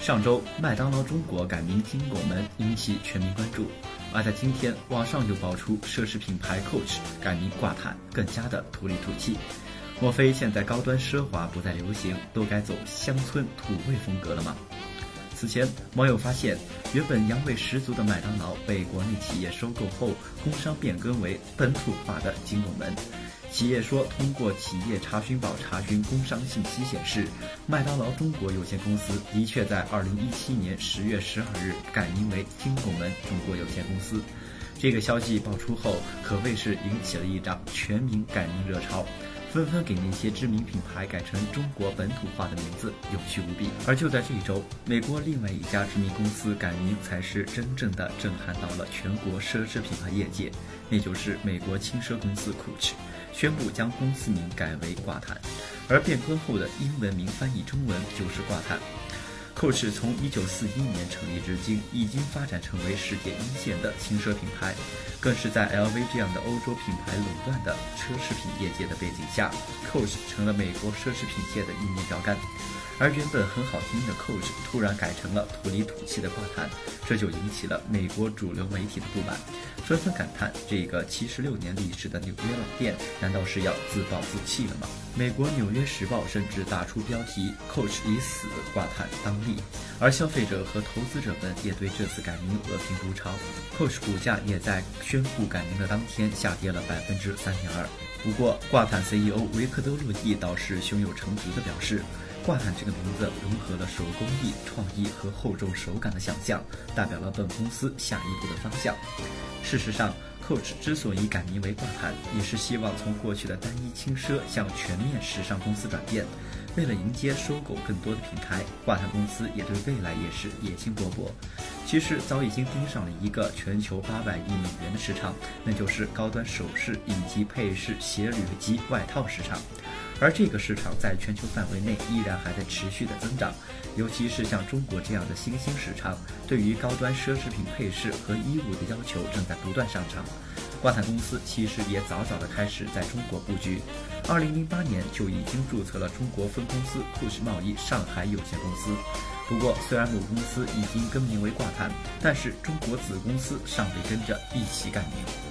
上周，麦当劳中国改名金拱门，引起全民关注。而在今天，网上又爆出奢侈品牌 Coach 改名挂毯，更加的土里土气。莫非现在高端奢华不再流行，都该走乡村土味风格了吗？此前，网友发现，原本洋味十足的麦当劳被国内企业收购后，工商变更为本土化的金拱门。企业说，通过企业查询宝查询工商信息显示，麦当劳中国有限公司的确在二零一七年十月十二日改名为金拱门中国有限公司。这个消息爆出后，可谓是引起了一场全民改名热潮。纷纷给那些知名品牌改成中国本土化的名字，有趣无比。而就在这一周，美国另外一家知名公司改名，才是真正的震撼到了全国奢侈品牌业界，那就是美国轻奢公司 Coach，宣布将公司名改为挂毯，而变更后的英文名翻译中文就是挂毯。Coach 从一九四一年成立至今，已经发展成为世界一线的轻奢品牌，更是在 LV 这样的欧洲品牌垄断的奢侈品业界的背景下，Coach 成了美国奢侈品界的一面标杆。而原本很好听的 Coach 突然改成了土里土气的挂毯，这就引起了美国主流媒体的不满，纷纷感叹这个七十六年历史的纽约老店难道是要自暴自弃了吗？美国《纽约时报》甚至打出标题 “Coach 已死，挂毯当立”，而消费者和投资者们也对这次改名恶评如潮，Coach 股价也在宣布改名的当天下跌了百分之三点二。不过，挂毯 CEO 维克多·洛蒂倒是胸有成竹地表示。挂毯这个名字融合了手工艺、创意和厚重手感的想象，代表了本公司下一步的方向。事实上，Coach 之所以改名为挂毯，也是希望从过去的单一轻奢向全面时尚公司转变。为了迎接收购更多的品牌，挂毯公司也对未来也是野心勃勃。其实早已经盯上了一个全球八百亿美元的市场，那就是高端首饰以及配饰、鞋履及外套市场。而这个市场在全球范围内依然还在持续的增长，尤其是像中国这样的新兴市场，对于高端奢侈品配饰和衣物的要求正在不断上涨。挂毯公司其实也早早的开始在中国布局，二零零八年就已经注册了中国分公司酷视贸易上海有限公司。不过，虽然母公司已经更名为挂毯，但是中国子公司尚未跟着一起改名。